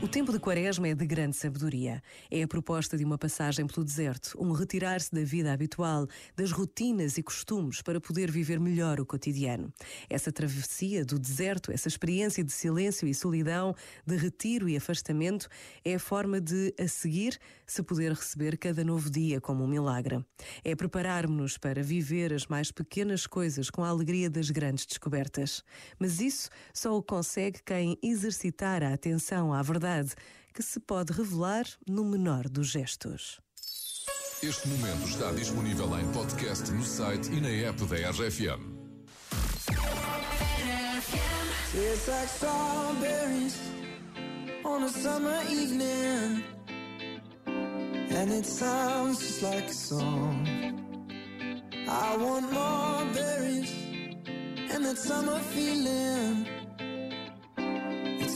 O tempo de quaresma é de grande sabedoria. É a proposta de uma passagem pelo deserto, um retirar-se da vida habitual, das rotinas e costumes para poder viver melhor o cotidiano. Essa travessia do deserto, essa experiência de silêncio e solidão, de retiro e afastamento, é a forma de, a seguir, se poder receber cada novo dia como um milagre. É preparar-nos para viver as mais pequenas coisas com a alegria das grandes descobertas. Mas isso só o consegue quem exercitar a atenção à verdade verdade que se pode revelar no menor dos gestos. Este momento está disponível em podcast no site e na app da RFM. It's like strawberries on a summer evening, and it sounds just like a song. I want more berries and that summer feeling.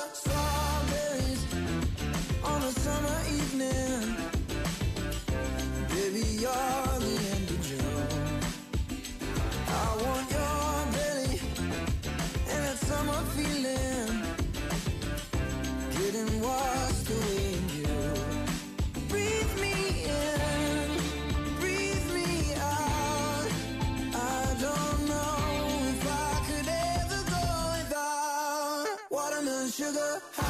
so the high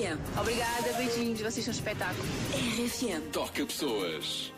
RFM. Obrigada, beijinhos, vocês são um espetáculo. RFM. Toca pessoas.